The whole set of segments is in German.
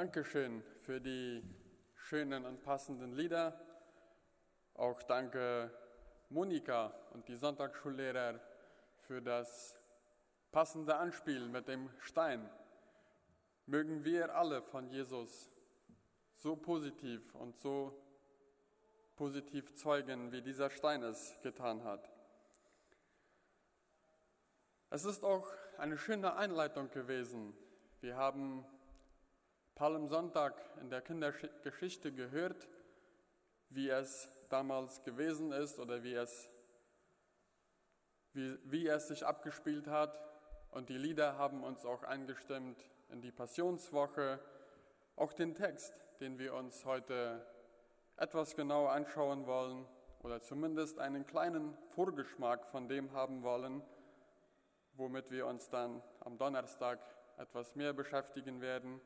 Dankeschön für die schönen und passenden Lieder. Auch danke Monika und die Sonntagsschullehrer für das passende Anspiel mit dem Stein. Mögen wir alle von Jesus so positiv und so positiv zeugen, wie dieser Stein es getan hat. Es ist auch eine schöne Einleitung gewesen. Wir haben Palmsonntag in der Kindergeschichte gehört, wie es damals gewesen ist oder wie es, wie, wie es sich abgespielt hat. Und die Lieder haben uns auch eingestimmt in die Passionswoche. Auch den Text, den wir uns heute etwas genauer anschauen wollen oder zumindest einen kleinen Vorgeschmack von dem haben wollen, womit wir uns dann am Donnerstag etwas mehr beschäftigen werden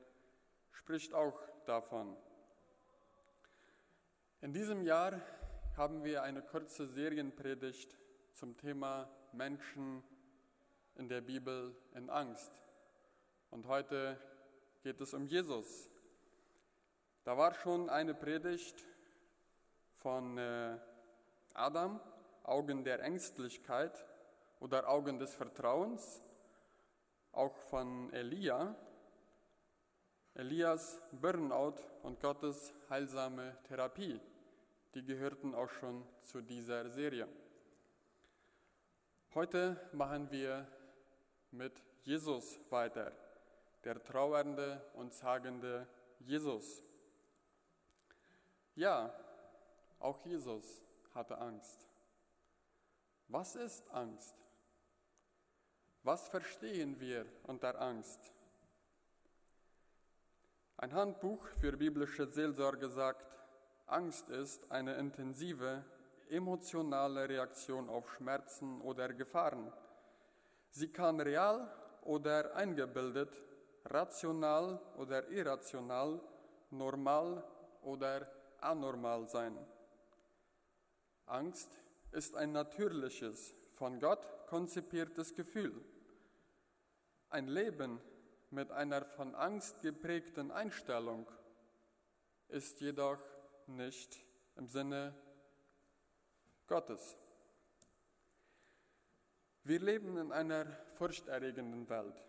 spricht auch davon. In diesem Jahr haben wir eine kurze Serienpredigt zum Thema Menschen in der Bibel in Angst. Und heute geht es um Jesus. Da war schon eine Predigt von äh, Adam, Augen der Ängstlichkeit oder Augen des Vertrauens, auch von Elia, Elias Burnout und Gottes heilsame Therapie, die gehörten auch schon zu dieser Serie. Heute machen wir mit Jesus weiter, der trauernde und sagende Jesus. Ja, auch Jesus hatte Angst. Was ist Angst? Was verstehen wir unter Angst? Ein Handbuch für biblische Seelsorge sagt, Angst ist eine intensive, emotionale Reaktion auf Schmerzen oder Gefahren. Sie kann real oder eingebildet, rational oder irrational, normal oder anormal sein. Angst ist ein natürliches, von Gott konzipiertes Gefühl. Ein Leben mit einer von Angst geprägten Einstellung ist jedoch nicht im Sinne Gottes. Wir leben in einer furchterregenden Welt,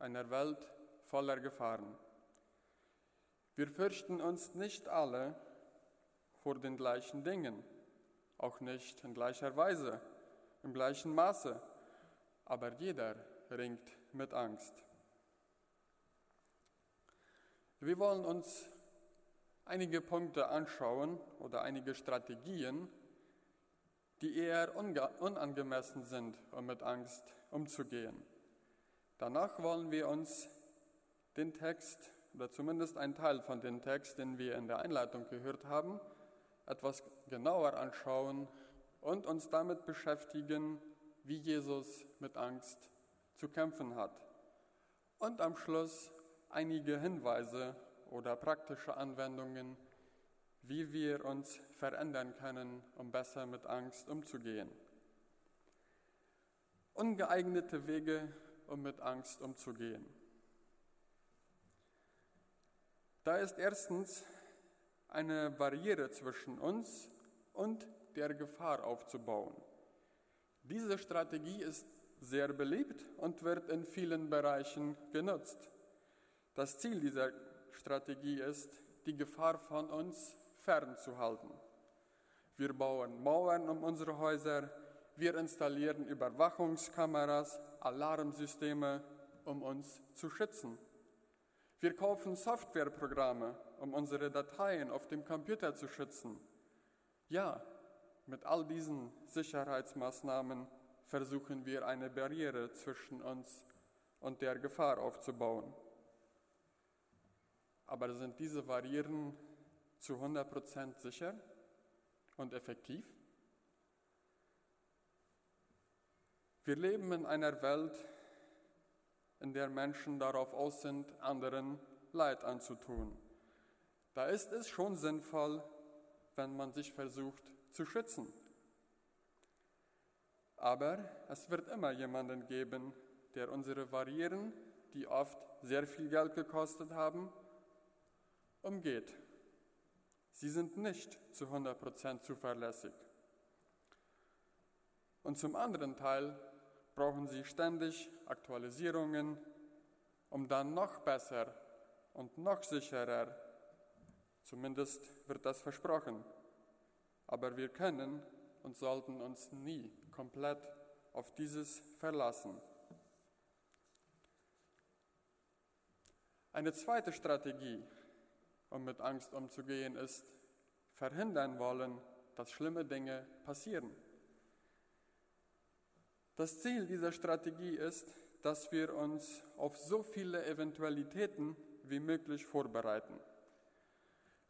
einer Welt voller Gefahren. Wir fürchten uns nicht alle vor den gleichen Dingen, auch nicht in gleicher Weise, im gleichen Maße, aber jeder ringt mit Angst. Wir wollen uns einige Punkte anschauen oder einige Strategien, die eher unangemessen sind, um mit Angst umzugehen. Danach wollen wir uns den Text oder zumindest einen Teil von dem Text, den wir in der Einleitung gehört haben, etwas genauer anschauen und uns damit beschäftigen, wie Jesus mit Angst zu kämpfen hat. Und am Schluss einige Hinweise oder praktische Anwendungen, wie wir uns verändern können, um besser mit Angst umzugehen. Ungeeignete Wege, um mit Angst umzugehen. Da ist erstens eine Barriere zwischen uns und der Gefahr aufzubauen. Diese Strategie ist sehr beliebt und wird in vielen Bereichen genutzt. Das Ziel dieser Strategie ist, die Gefahr von uns fernzuhalten. Wir bauen Mauern um unsere Häuser, wir installieren Überwachungskameras, Alarmsysteme, um uns zu schützen. Wir kaufen Softwareprogramme, um unsere Dateien auf dem Computer zu schützen. Ja, mit all diesen Sicherheitsmaßnahmen versuchen wir eine Barriere zwischen uns und der Gefahr aufzubauen. Aber sind diese Barrieren zu 100% sicher und effektiv? Wir leben in einer Welt, in der Menschen darauf aus sind, anderen Leid anzutun. Da ist es schon sinnvoll, wenn man sich versucht zu schützen. Aber es wird immer jemanden geben, der unsere Barrieren, die oft sehr viel Geld gekostet haben, umgeht. Sie sind nicht zu 100% zuverlässig. Und zum anderen Teil brauchen sie ständig Aktualisierungen, um dann noch besser und noch sicherer, zumindest wird das versprochen, aber wir können und sollten uns nie komplett auf dieses verlassen. Eine zweite Strategie, um mit Angst umzugehen, ist verhindern wollen, dass schlimme Dinge passieren. Das Ziel dieser Strategie ist, dass wir uns auf so viele Eventualitäten wie möglich vorbereiten.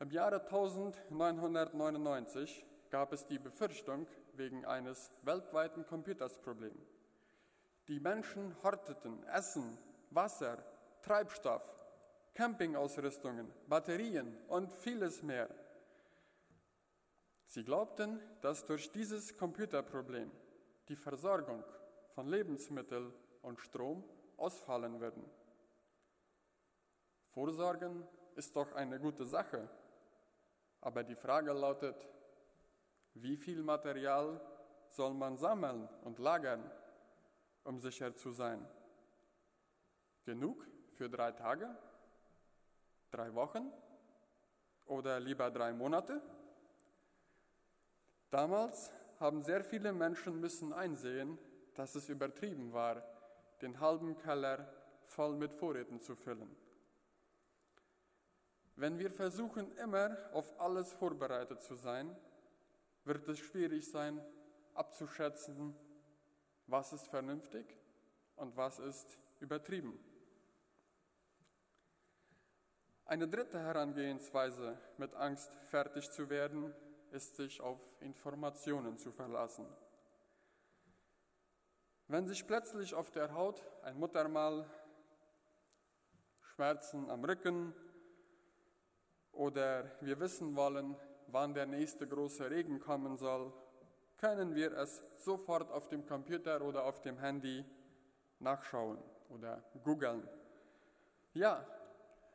Im Jahre 1999 gab es die Befürchtung wegen eines weltweiten Computersproblems. Die Menschen horteten Essen, Wasser, Treibstoff, Campingausrüstungen, Batterien und vieles mehr. Sie glaubten, dass durch dieses Computerproblem die Versorgung von Lebensmitteln und Strom ausfallen würden. Vorsorgen ist doch eine gute Sache, aber die Frage lautet, wie viel Material soll man sammeln und lagern, um sicher zu sein? Genug für drei Tage? Drei Wochen? Oder lieber drei Monate? Damals haben sehr viele Menschen müssen einsehen, dass es übertrieben war, den halben Keller voll mit Vorräten zu füllen. Wenn wir versuchen, immer auf alles vorbereitet zu sein, wird es schwierig sein, abzuschätzen, was ist vernünftig und was ist übertrieben. Eine dritte Herangehensweise, mit Angst fertig zu werden, ist sich auf Informationen zu verlassen. Wenn sich plötzlich auf der Haut ein Muttermal, Schmerzen am Rücken, oder wir wissen wollen, wann der nächste große Regen kommen soll, können wir es sofort auf dem Computer oder auf dem Handy nachschauen oder googeln. Ja,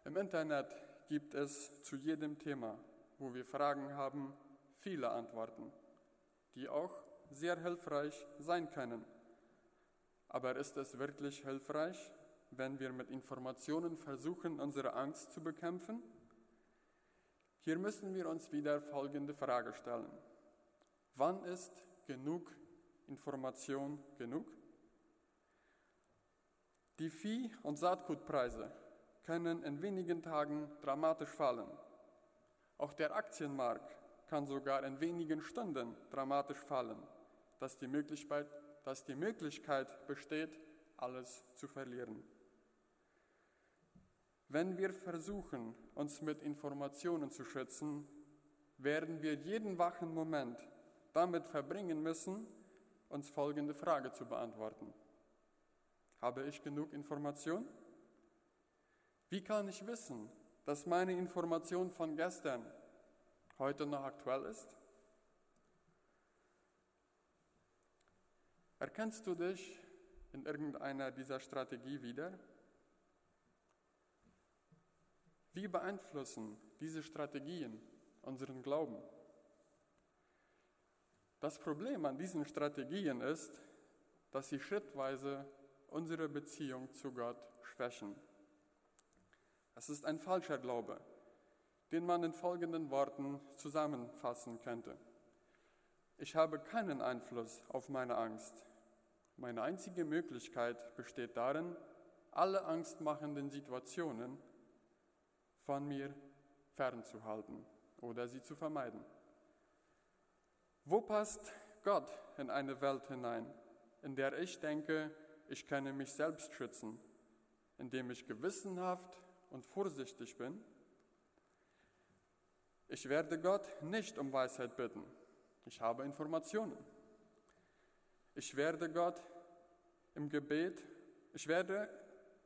im Internet gibt es zu jedem Thema, wo wir Fragen haben, viele Antworten, die auch sehr hilfreich sein können. Aber ist es wirklich hilfreich, wenn wir mit Informationen versuchen, unsere Angst zu bekämpfen? Hier müssen wir uns wieder folgende Frage stellen. Wann ist genug Information genug? Die Vieh- und Saatgutpreise können in wenigen Tagen dramatisch fallen. Auch der Aktienmarkt kann sogar in wenigen Stunden dramatisch fallen, dass die Möglichkeit, dass die Möglichkeit besteht, alles zu verlieren. Wenn wir versuchen, uns mit Informationen zu schützen, werden wir jeden wachen Moment damit verbringen müssen, uns folgende Frage zu beantworten. Habe ich genug Information? Wie kann ich wissen, dass meine Information von gestern heute noch aktuell ist? Erkennst du dich in irgendeiner dieser Strategie wieder? Wie beeinflussen diese Strategien unseren Glauben? Das Problem an diesen Strategien ist, dass sie schrittweise unsere Beziehung zu Gott schwächen. Es ist ein falscher Glaube, den man in folgenden Worten zusammenfassen könnte. Ich habe keinen Einfluss auf meine Angst. Meine einzige Möglichkeit besteht darin, alle angstmachenden Situationen von mir fernzuhalten oder sie zu vermeiden. Wo passt Gott in eine Welt hinein, in der ich denke, ich könne mich selbst schützen, indem ich gewissenhaft und vorsichtig bin? Ich werde Gott nicht um Weisheit bitten. Ich habe Informationen. Ich werde Gott im Gebet, ich werde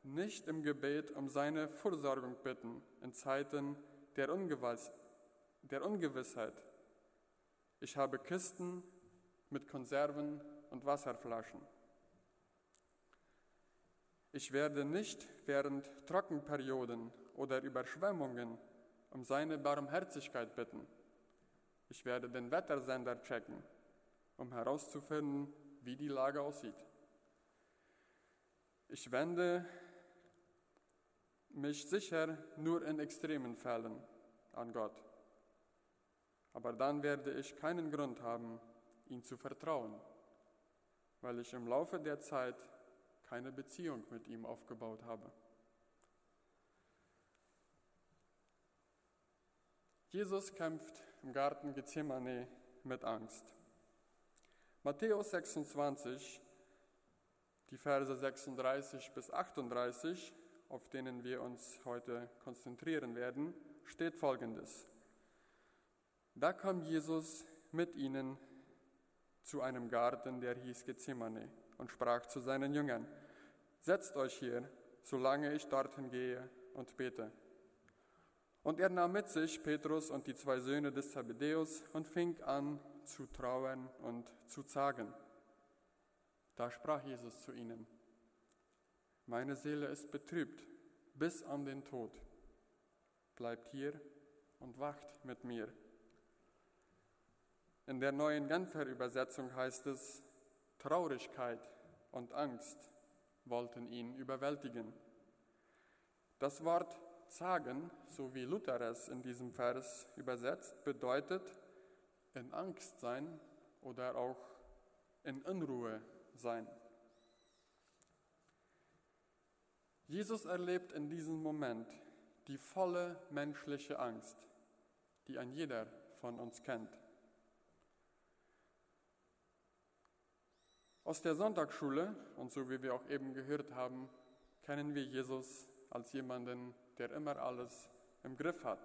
nicht im Gebet um seine Vorsorgung bitten in Zeiten der, Ungewiss der Ungewissheit. Ich habe Kisten mit Konserven und Wasserflaschen. Ich werde nicht während Trockenperioden oder Überschwemmungen um seine Barmherzigkeit bitten. Ich werde den Wettersender checken, um herauszufinden, wie die Lage aussieht. Ich wende mich sicher nur in extremen Fällen an Gott. Aber dann werde ich keinen Grund haben, ihm zu vertrauen, weil ich im Laufe der Zeit keine Beziehung mit ihm aufgebaut habe. Jesus kämpft im Garten Gethsemane mit Angst. Matthäus 26, die Verse 36 bis 38, auf denen wir uns heute konzentrieren werden, steht folgendes. Da kam Jesus mit ihnen zu einem Garten, der hieß Gethsemane, und sprach zu seinen Jüngern, Setzt euch hier, solange ich dorthin gehe und bete. Und er nahm mit sich Petrus und die zwei Söhne des Zebedäus und fing an zu trauern und zu zagen. Da sprach Jesus zu ihnen, meine Seele ist betrübt bis an den Tod. Bleibt hier und wacht mit mir. In der neuen Genfer Übersetzung heißt es, Traurigkeit und Angst wollten ihn überwältigen. Das Wort zagen, so wie Luther es in diesem Vers übersetzt, bedeutet in Angst sein oder auch in Unruhe sein. Jesus erlebt in diesem Moment die volle menschliche Angst, die ein jeder von uns kennt. Aus der Sonntagsschule, und so wie wir auch eben gehört haben, kennen wir Jesus als jemanden, der immer alles im Griff hat.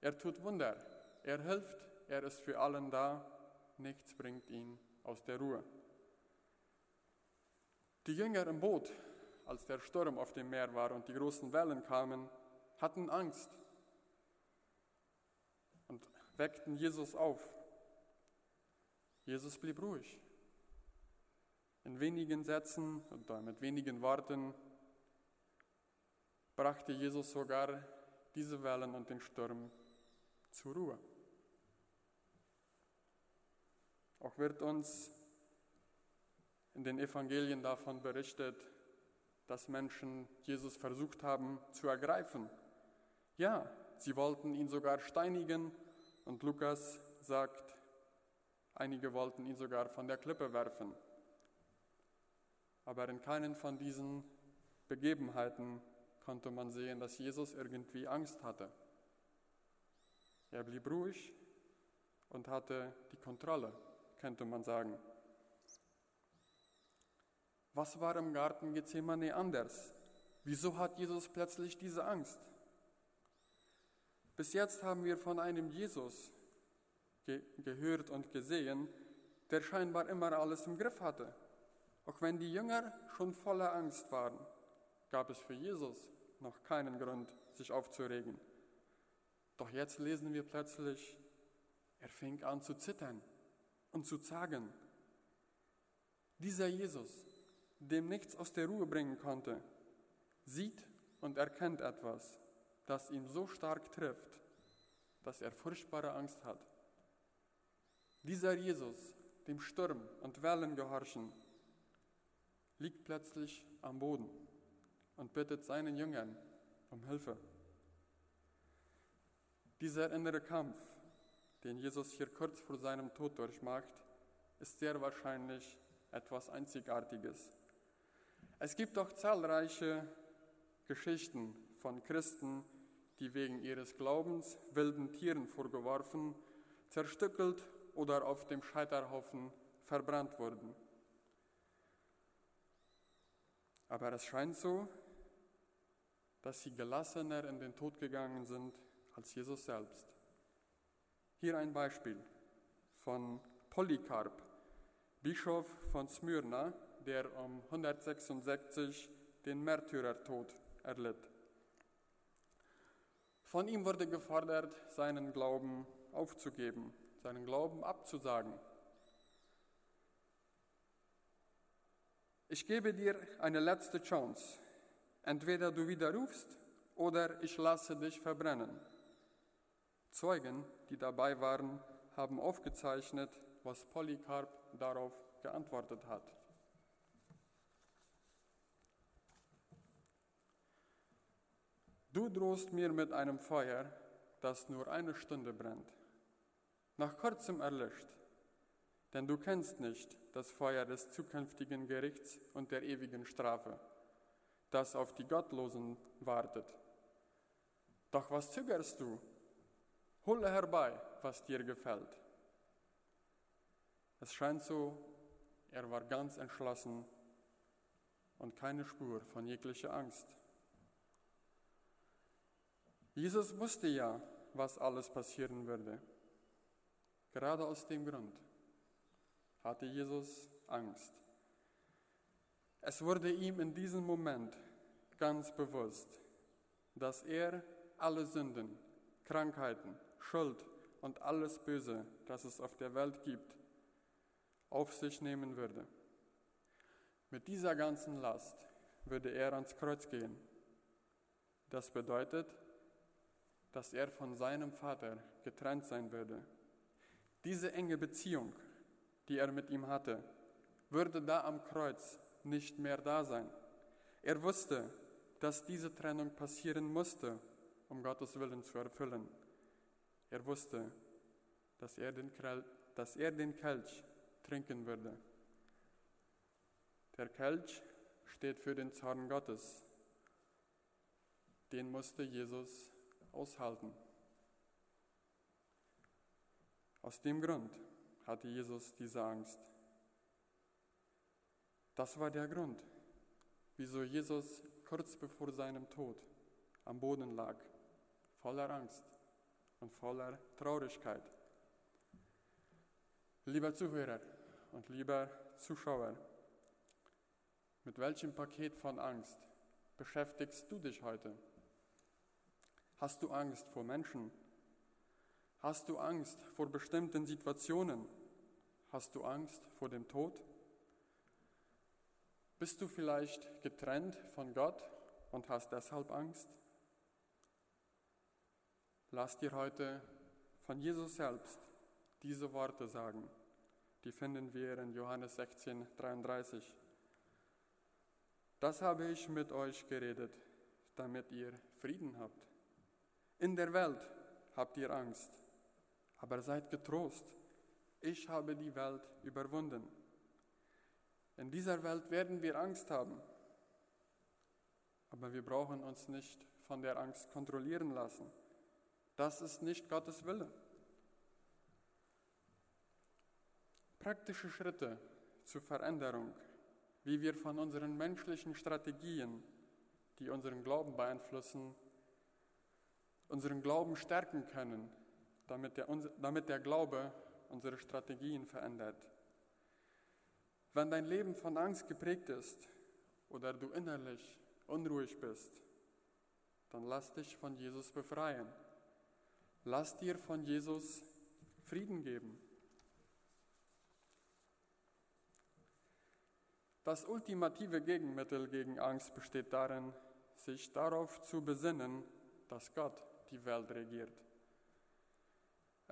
Er tut Wunder, er hilft, er ist für allen da, nichts bringt ihn aus der Ruhe. Die Jünger im Boot, als der Sturm auf dem Meer war und die großen Wellen kamen, hatten Angst und weckten Jesus auf. Jesus blieb ruhig. In wenigen Sätzen und mit wenigen Worten brachte Jesus sogar diese Wellen und den Sturm zur Ruhe. Auch wird uns in den Evangelien davon berichtet, dass Menschen Jesus versucht haben zu ergreifen. Ja, sie wollten ihn sogar steinigen und Lukas sagt, einige wollten ihn sogar von der Klippe werfen. Aber in keinen von diesen Begebenheiten konnte man sehen, dass Jesus irgendwie Angst hatte. Er blieb ruhig und hatte die Kontrolle, könnte man sagen. Was war im Garten Gethsemane anders? Wieso hat Jesus plötzlich diese Angst? Bis jetzt haben wir von einem Jesus ge gehört und gesehen, der scheinbar immer alles im Griff hatte. Auch wenn die Jünger schon voller Angst waren, gab es für Jesus noch keinen Grund, sich aufzuregen. Doch jetzt lesen wir plötzlich, er fing an zu zittern und zu zagen. Dieser Jesus, dem nichts aus der Ruhe bringen konnte, sieht und erkennt etwas, das ihn so stark trifft, dass er furchtbare Angst hat. Dieser Jesus, dem Sturm und Wellen gehorchen, liegt plötzlich am Boden und bittet seinen Jüngern um Hilfe. Dieser innere Kampf, den Jesus hier kurz vor seinem Tod durchmacht, ist sehr wahrscheinlich etwas Einzigartiges. Es gibt auch zahlreiche Geschichten von Christen, die wegen ihres Glaubens wilden Tieren vorgeworfen, zerstückelt oder auf dem Scheiterhaufen verbrannt wurden. Aber es scheint so, dass sie gelassener in den Tod gegangen sind als Jesus selbst. Hier ein Beispiel von Polycarp, Bischof von Smyrna, der um 166 den Märtyrertod erlitt. Von ihm wurde gefordert, seinen Glauben aufzugeben, seinen Glauben abzusagen. Ich gebe dir eine letzte Chance. Entweder du widerrufst oder ich lasse dich verbrennen. Zeugen, die dabei waren, haben aufgezeichnet, was Polycarp darauf geantwortet hat. Du drohst mir mit einem Feuer, das nur eine Stunde brennt, nach kurzem erlischt, denn du kennst nicht das Feuer des zukünftigen Gerichts und der ewigen Strafe, das auf die Gottlosen wartet. Doch was zögerst du? Hole herbei, was dir gefällt. Es scheint so, er war ganz entschlossen und keine Spur von jeglicher Angst. Jesus wusste ja, was alles passieren würde. Gerade aus dem Grund hatte Jesus Angst. Es wurde ihm in diesem Moment ganz bewusst, dass er alle Sünden, Krankheiten, Schuld und alles Böse, das es auf der Welt gibt, auf sich nehmen würde. Mit dieser ganzen Last würde er ans Kreuz gehen. Das bedeutet, dass er von seinem Vater getrennt sein würde. Diese enge Beziehung, die er mit ihm hatte, würde da am Kreuz nicht mehr da sein. Er wusste, dass diese Trennung passieren musste, um Gottes Willen zu erfüllen. Er wusste, dass er den, dass er den Kelch trinken würde. Der Kelch steht für den Zorn Gottes. Den musste Jesus aushalten. Aus dem Grund hatte Jesus diese Angst. Das war der Grund, wieso Jesus kurz bevor seinem Tod am Boden lag, voller Angst und voller Traurigkeit. Lieber Zuhörer und lieber Zuschauer, mit welchem Paket von Angst beschäftigst du dich heute? Hast du Angst vor Menschen? Hast du Angst vor bestimmten Situationen? Hast du Angst vor dem Tod? Bist du vielleicht getrennt von Gott und hast deshalb Angst? Lass dir heute von Jesus selbst diese Worte sagen. Die finden wir in Johannes 16, 33. Das habe ich mit euch geredet, damit ihr Frieden habt. In der Welt habt ihr Angst, aber seid getrost. Ich habe die Welt überwunden. In dieser Welt werden wir Angst haben, aber wir brauchen uns nicht von der Angst kontrollieren lassen. Das ist nicht Gottes Wille. Praktische Schritte zur Veränderung, wie wir von unseren menschlichen Strategien, die unseren Glauben beeinflussen, unseren Glauben stärken können, damit der, damit der Glaube unsere Strategien verändert. Wenn dein Leben von Angst geprägt ist oder du innerlich unruhig bist, dann lass dich von Jesus befreien. Lass dir von Jesus Frieden geben. Das ultimative Gegenmittel gegen Angst besteht darin, sich darauf zu besinnen, dass Gott die Welt regiert.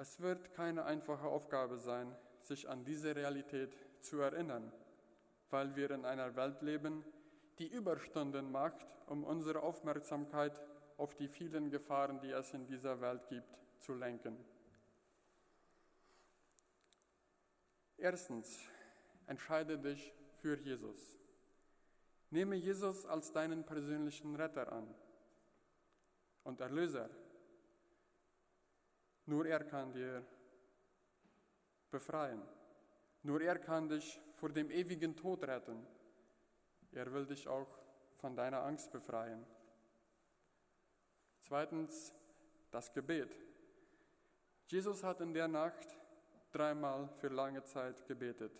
Es wird keine einfache Aufgabe sein, sich an diese Realität zu erinnern, weil wir in einer Welt leben, die Überstunden macht, um unsere Aufmerksamkeit auf die vielen Gefahren, die es in dieser Welt gibt, zu lenken. Erstens, entscheide dich für Jesus. Nehme Jesus als deinen persönlichen Retter an und Erlöser. Nur er kann dir befreien. Nur er kann dich vor dem ewigen Tod retten. Er will dich auch von deiner Angst befreien. Zweitens, das Gebet. Jesus hat in der Nacht dreimal für lange Zeit gebetet.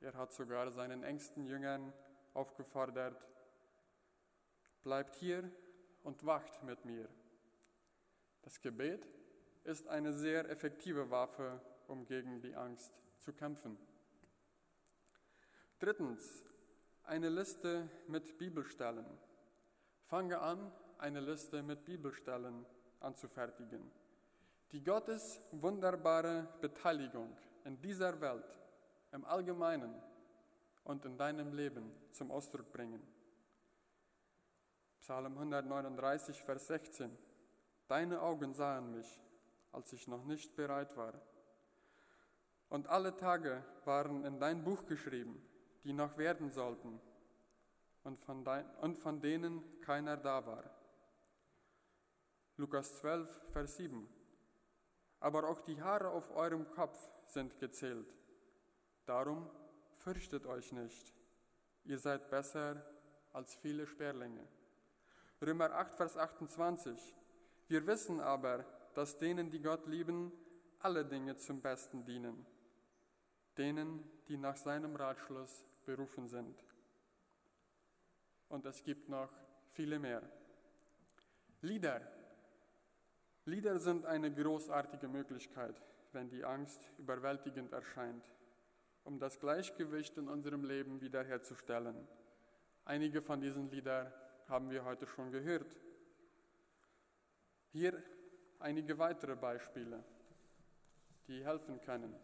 Er hat sogar seinen engsten Jüngern aufgefordert, bleibt hier und wacht mit mir. Das Gebet ist eine sehr effektive Waffe, um gegen die Angst zu kämpfen. Drittens, eine Liste mit Bibelstellen. Fange an, eine Liste mit Bibelstellen anzufertigen, die Gottes wunderbare Beteiligung in dieser Welt im Allgemeinen und in deinem Leben zum Ausdruck bringen. Psalm 139, Vers 16. Deine Augen sahen mich, als ich noch nicht bereit war. Und alle Tage waren in dein Buch geschrieben, die noch werden sollten und von, dein, und von denen keiner da war. Lukas 12, Vers 7. Aber auch die Haare auf eurem Kopf sind gezählt. Darum fürchtet euch nicht. Ihr seid besser als viele Sperlinge. Römer 8, Vers 28. Wir wissen aber, dass denen, die Gott lieben, alle Dinge zum Besten dienen. Denen, die nach seinem Ratschluss berufen sind. Und es gibt noch viele mehr. Lieder. Lieder sind eine großartige Möglichkeit, wenn die Angst überwältigend erscheint, um das Gleichgewicht in unserem Leben wiederherzustellen. Einige von diesen Liedern haben wir heute schon gehört. Hier einige weitere Beispiele, die helfen können.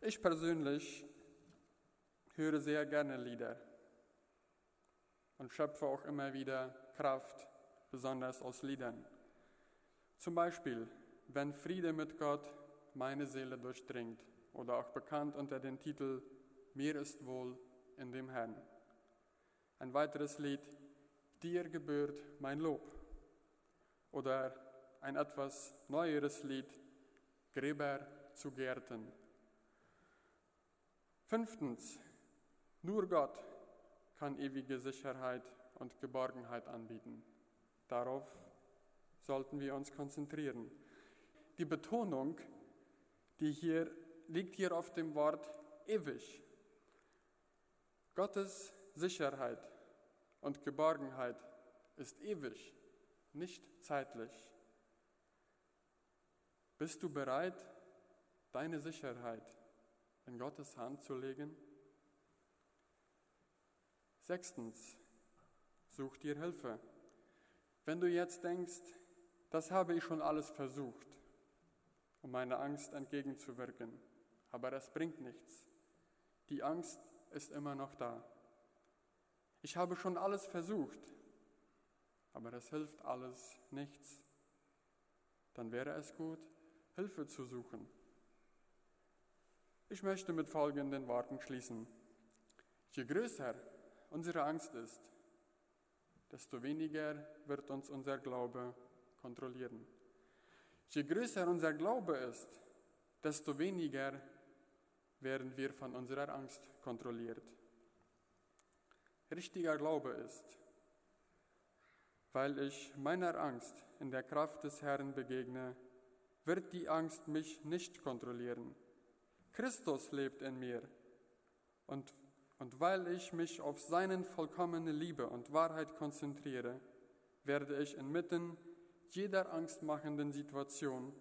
Ich persönlich höre sehr gerne Lieder und schöpfe auch immer wieder Kraft, besonders aus Liedern. Zum Beispiel, wenn Friede mit Gott meine Seele durchdringt oder auch bekannt unter dem Titel Mir ist wohl in dem Herrn. Ein weiteres Lied, Dir gebührt mein Lob. Oder ein etwas neueres Lied, Gräber zu Gärten. Fünftens, nur Gott kann ewige Sicherheit und Geborgenheit anbieten. Darauf sollten wir uns konzentrieren. Die Betonung, die hier liegt hier auf dem Wort ewig. Gottes Sicherheit und Geborgenheit ist ewig, nicht zeitlich. Bist du bereit, deine Sicherheit in Gottes Hand zu legen? Sechstens, such dir Hilfe. Wenn du jetzt denkst, das habe ich schon alles versucht, um meiner Angst entgegenzuwirken, aber es bringt nichts. Die Angst ist immer noch da. Ich habe schon alles versucht, aber es hilft alles nichts. Dann wäre es gut, Hilfe zu suchen. Ich möchte mit folgenden Worten schließen. Je größer unsere Angst ist, desto weniger wird uns unser Glaube kontrollieren. Je größer unser Glaube ist, desto weniger werden wir von unserer Angst kontrolliert. Richtiger Glaube ist, weil ich meiner Angst in der Kraft des Herrn begegne, wird die Angst mich nicht kontrollieren. Christus lebt in mir und und weil ich mich auf seinen vollkommene Liebe und Wahrheit konzentriere, werde ich inmitten jeder angstmachenden Situation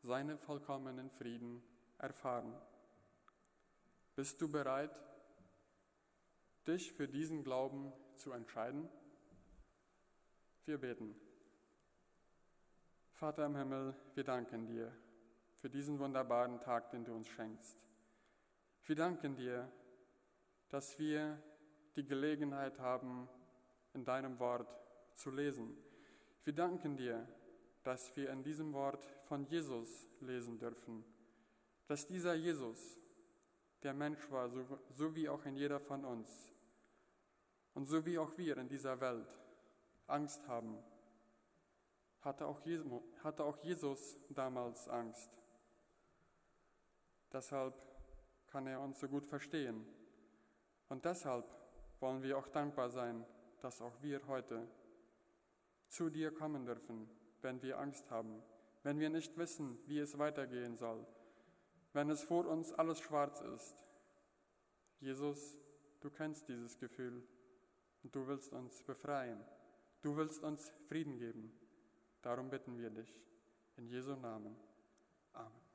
seinen vollkommenen Frieden erfahren. Bist du bereit, dich für diesen Glauben zu entscheiden? Wir beten. Vater im Himmel, wir danken dir für diesen wunderbaren Tag, den du uns schenkst. Wir danken dir, dass wir die Gelegenheit haben, in deinem Wort zu lesen. Wir danken dir, dass wir in diesem Wort von Jesus lesen dürfen, dass dieser Jesus der Mensch war, so, so wie auch in jeder von uns und so wie auch wir in dieser Welt Angst haben, hatte auch, Jesus, hatte auch Jesus damals Angst. Deshalb kann er uns so gut verstehen. Und deshalb wollen wir auch dankbar sein, dass auch wir heute zu dir kommen dürfen, wenn wir Angst haben, wenn wir nicht wissen, wie es weitergehen soll, wenn es vor uns alles schwarz ist. Jesus, du kennst dieses Gefühl und du willst uns befreien. Du willst uns Frieden geben. Darum bitten wir dich. In Jesu Namen. Amen.